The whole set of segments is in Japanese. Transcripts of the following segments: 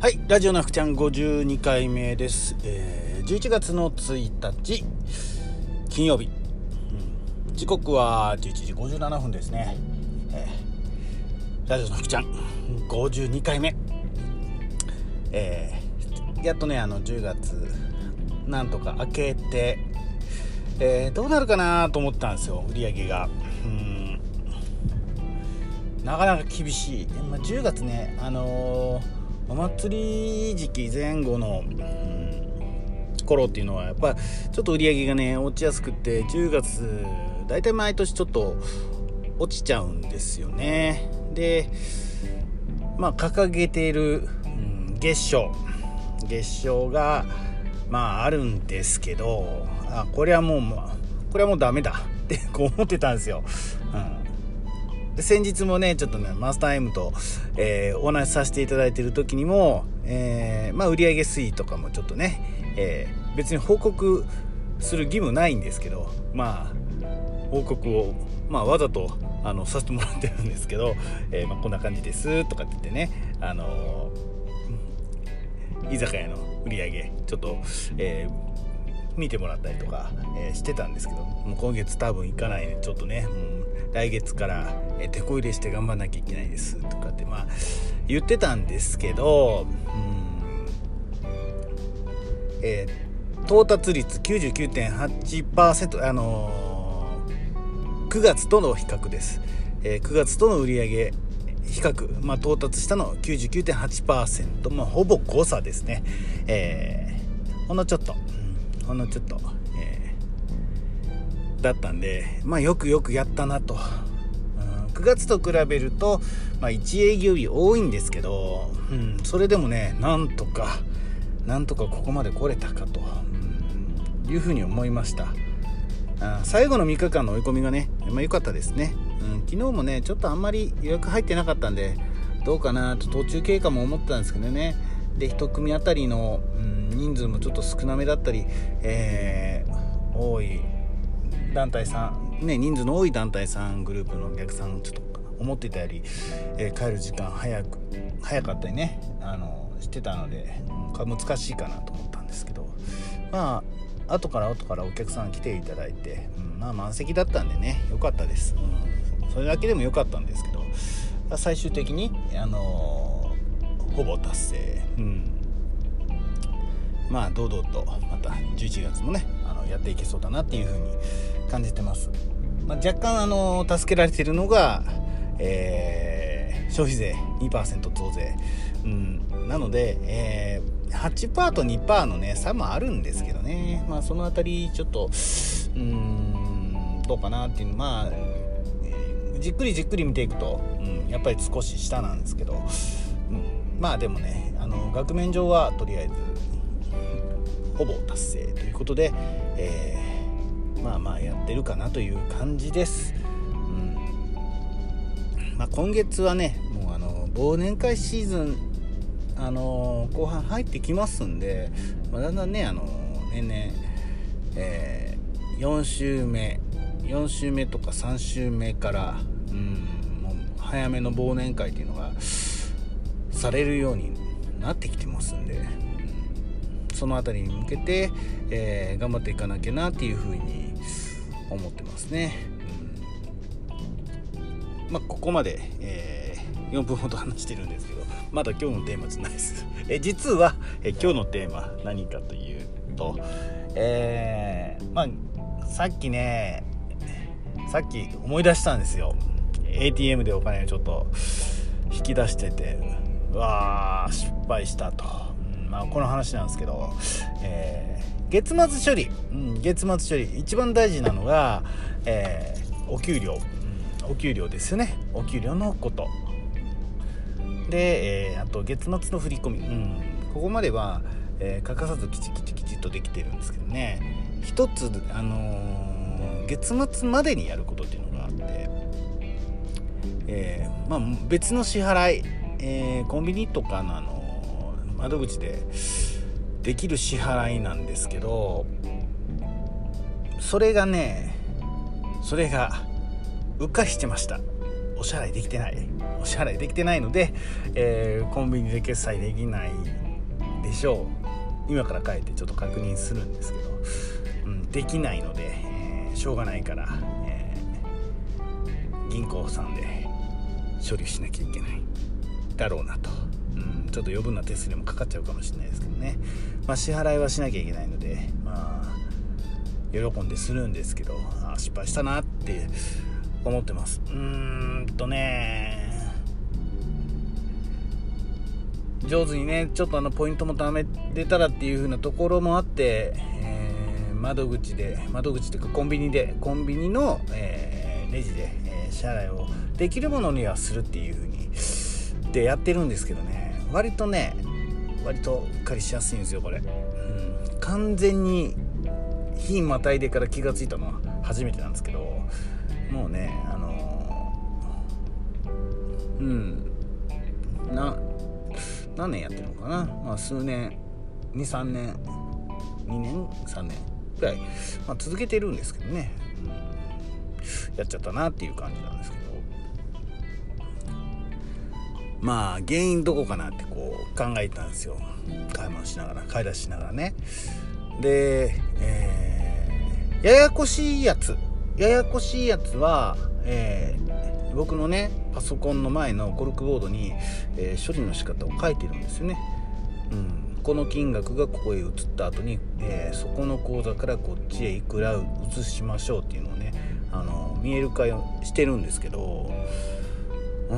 はいラジオなふちゃん52回目です、えー11月の1日金曜日、うん時刻は11時57分ですね、えーラジオなふちゃん52回目えーやっとねあの10月なんとか明けて、えーどうなるかなと思ったんですよ売り上げが。うん。なかなか厳しい、まあ、10月ねあのーお祭り時期前後の、うん頃っていうのはやっぱちょっと売り上げがね落ちやすくて10月大体毎年ちょっと落ちちゃうんですよね。でまあ掲げている、うん月賞。月賞がまああるんですけどあこれはもうこれはもうダメだってこう思ってたんですよ、で先日もねちょっとねマスター M と、えーお話しさせていただいている時にも、えーまあ、売上推移とかもちょっとね、えー別に報告する義務ないんですけどまあ報告を、まあ、わざとあのさせてもらってるんですけど、えまあ、こんな感じですとかって言ってねあの居酒屋の売り上げちょっと、え見てもらったりとか、えしてたんですけどもう今月多分行かないんでちょっとね、う来月から、え、手こ入れして頑張んなきゃいけないですとかってまあ言ってたんですけど、うんえー到達率99.8%あのー9月との比較です、えー9月との売上比較、まあ、到達したの99.8%、まあ、ほぼ誤差ですね、えーほんのちょっと、うんほんのちょっと、だったんで、まあ、よくよくやったなと、うん9月と比べると、まあ、1営業日多いんですけど、うん、それでもねなんとかなんとかここまで来れたかと、うんいうふうに思いました。あ最後の3日間の追い込みがね、まあ、かったですね、うん、昨日もねちょっとあんまり予約入ってなかったんでどうかなと途中経過も思ったんですけどね。で1組あたりの、うん、人数もちょっと少なめだったり、えー多い団体さん、ね、人数の多い団体さんグループのお客さんちょっと思ってたより、えー帰る時間早く早かったりねあのしてたので、難しいかなと思ったんですけどまあ後から後からお客さん来ていただいて、うんまあ満席だったんでね良かったです、うんそれだけでも良かったんですけど最終的にあのーほぼ達成、うん、まあ堂々とまた11月もねあのやっていけそうだなっていう風に感じてます、まあ、若干あの助けられてるのが、えー消費税2%増税、うん、なので、えー8%と2%のね差もあるんですけどね。まあそのあたりちょっとうんどうかなっていうまあじっくりじっくり見ていくと、うん、やっぱり少し下なんですけど、うん、まあでもねあの額面上はとりあえずほぼ達成ということで、えーまあまあやってるかなという感じです。うんまあ、今月はねもうあの忘年会シーズンあの後半入ってきますんで、まあ、だんだんねあの年々、えー4週目4週目とか3週目から、うん、もう早めの忘年会っていうのがされるようになってきてますんで、うんその辺りに向けて、えー頑張っていかなきゃなっていうふうに思ってますね。うんまあ、ここまで、えー4分ほど話してるんですけどまだ今日のテーマじゃないです。え実は、え今日のテーマ何かというと、えーまあさっきねさっき思い出したんですよ ATM でお金をちょっと引き出しててうわー失敗したと、まあ、この話なんですけど、え月末処理、うん、月末処理。一番大事なのが、えーお給料、うんお給料ですよね。お給料のこと。で、えーあと月末の振り込み、うん、ここまでは、えー欠かさずきちきちきちっとできてるんですけどね。一つ、あのー月末までにやることっていうのがあって、えーまあ、別の支払い、えーコンビニとかの、あの窓口でできる支払いなんですけどそれがねそれがうっかりしてました。お支払いできてない。お支払いできてないので、えー、コンビニで決済できないでしょう。今から帰ってちょっと確認するんですけど、うん、できないので、えー、しょうがないから、えー、銀行さんで処理しなきゃいけないだろうなと、ちょっと余分な手数料もかかっちゃうかもしれないですけどね、まあ、支払いはしなきゃいけないのでまあ喜んでするんですけどあ失敗したなって思ってます。うーんとね。上手にねちょっとあのポイントも貯めれたらっていう風なところもあって、えー、窓口で窓口というかコンビニでコンビニの、えー、レジで、えー、支払いをできるものにはするっていう風にでやってるんですけどね。割とね割とうっかりしやすいんですよこれ、うん、完全に日またいでから気が付いたのは初めてなんですけどもうねあのー、うん。な何年やってるのかな？まあ数年23年2年？3年ぐらい、まあ、続けてるんですけどね、うん、やっちゃったなっていう感じなんですけど。まあ原因どこかなってこう考えたんですよ。買い物しながら買い出ししながらね。で、えー、ややこしいやつ。ややこしいやつは、えー、僕のねパソコンの前のコルクボードに、えー、処理の仕方を書いてるんですよね、うん、この金額がここへ移った後に、えー、そこの口座からこっちへいくら移しましょうっていうのをねあの見える化してるんですけどうー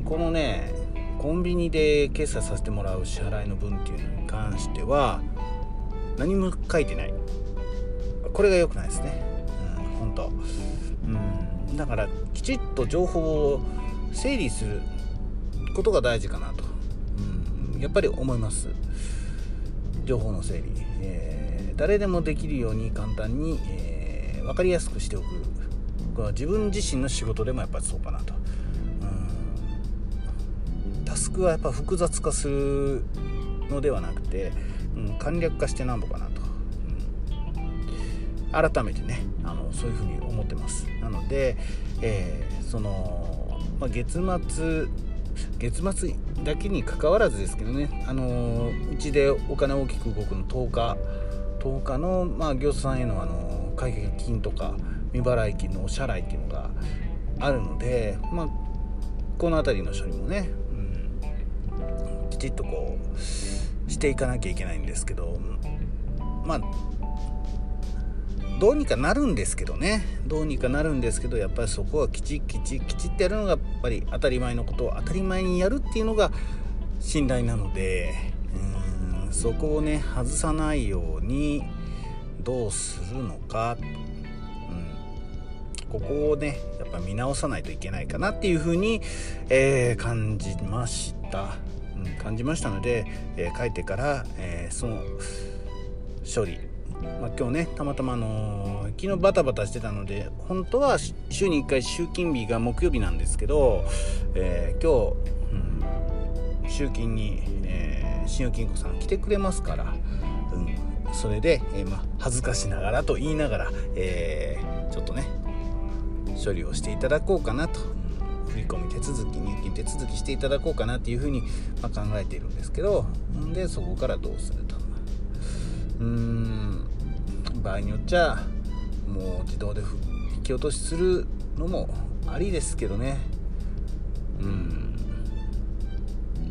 んこのねコンビニで決済させてもらう支払いの分っていうのに関しては何も書いてない。これが良くないですね。本当。うんだからきちっと情報を整理することが大事かなと、うん、やっぱり思います。情報の整理、えー、誰でもできるように簡単に、えー、分かりやすくしておく。これは自分自身の仕事でもやっぱりそうかなと、うん、タスクはやっぱ複雑化するのではなくて、うん、簡略化してなんぼかなと、うん、改めてねあのそういうふうに思ってます。なので、えー、その、まあ、月末月末だけにかかわらずですけどね、あのうちでお金大きく動くの10日10日の、まあ、業者さんへの、あの解決金とか未払い金のお支払いっていうのがあるので、まあ、この辺りの処理もね、ちっとこうしていかなきゃいけないんですけどまあどうにかなるんですけどね。どうにかなるんですけどやっぱりそこはきちきちきちってやるのがやっぱり当たり前のことを当たり前にやるっていうのが信頼なのでうんそこをね外さないようにどうするのか、うん、ここをねやっぱ見直さないといけないかなっていうふうに、えー、感じました、感じましたので、えー、書いてから、えー、その処理まあ、今日ねたまたまあのー、昨日バタバタしてたので本当は週に1回集金日が木曜日なんですけど、えー、今日、うん、集金に、えー、信用金庫さん来てくれますから、うん、それで、えまあ、恥ずかしながらと言いながら、えちょっとね処理をしていただこうかなと。振り込み手続き入金手続きしていただこうかなっていうふうに、ま考えているんですけどでそこからどうすると。うーん場合によっちゃもう自動で引き落としするのもありですけどね。うん。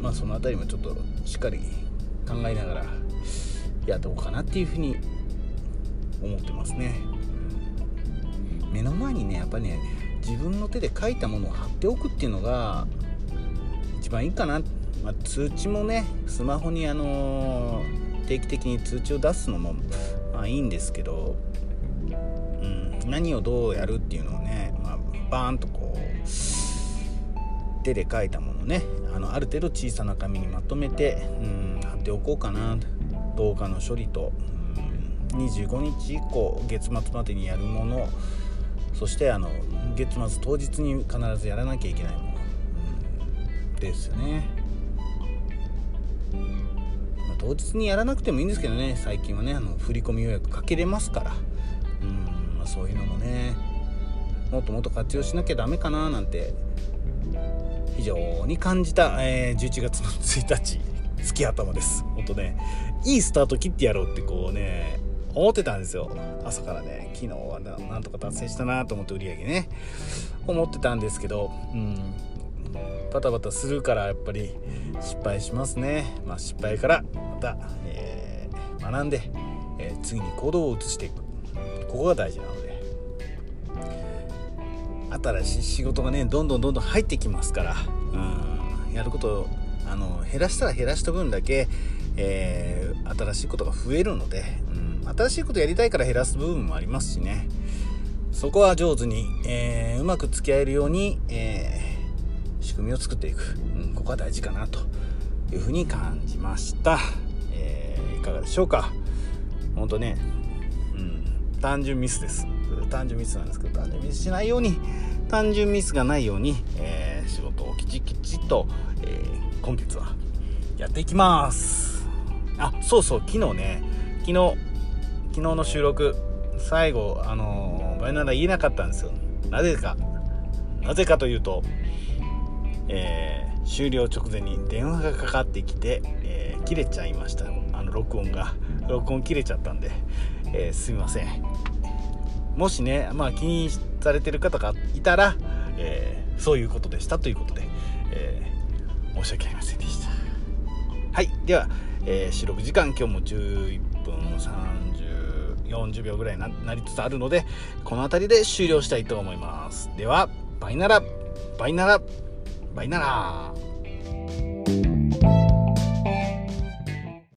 まあその辺りもちょっとしっかり考えながらやっておこうかなっていうふうに思ってますね。目の前にねやっぱね自分の手で書いたものを貼っておくっていうのが一番いいかな、まあ、通知もねスマホにあの定期的に通知を出すのもまあいいんですけど、うん、何をどうやるっていうのをね、まあ、バーンとこう手で書いたものねあのある程度小さな紙にまとめて、うん、貼っておこうかな。動画の処理と、うん、25日以降月末までにやるものそしてあの月末当日に必ずやらなきゃいけないもの、うん、ですよね。まあ当日にやらなくてもいいんですけどね。最近はねあの振り込み予約かけれますから。うん、まあ、そういうのもね。もっともっと活用しなきゃダメかななんて非常に感じた、えー、11月の1日月頭です。本当ねいいスタート切ってやろうってこうね思ってたんですよ。朝からね。昨日はなんとか達成したなと思って売り上げね。思ってたんですけどうん。バタバタするからやっぱり失敗しますね。まあ失敗からまた、えー、学んで、えー、次に行動を移していく。ここが大事なので。新しい仕事がねどんどんどんどん入ってきますからうん。やることあの減らしたら減らした分だけ、えー、新しいことが増えるので、新しいことやりたいから減らす部分もありますしね。そこは上手に、えー、うまく付き合えるように、えー、仕組みを作っていく、うん、ここは大事かなというふうに感じました、えいかがでしょうか。本当ね、うん、単純ミスです。単純ミスなんですけど単純ミスしないように単純ミスがないように、えー、仕事をきちきちと、えー、今月はやっていきます。あそうそう昨日ね昨日昨日の収録最後あの、バイナラ言えなかったんですよ。なぜか。なぜかというと、えー、終了直前に電話がかかってきて、えー、切れちゃいました。あの録音が。録音切れちゃったんで、えー、すみません。もしね、まあ、気にされてる方がいたら、え、そういうことでしたということで、え、申し訳ありませんでした。はい。では、え、収録時間今日も11分30 40秒ぐらいになりつつあるのでこの辺りで終了したいと思いますではバイナラバイナラバイナラ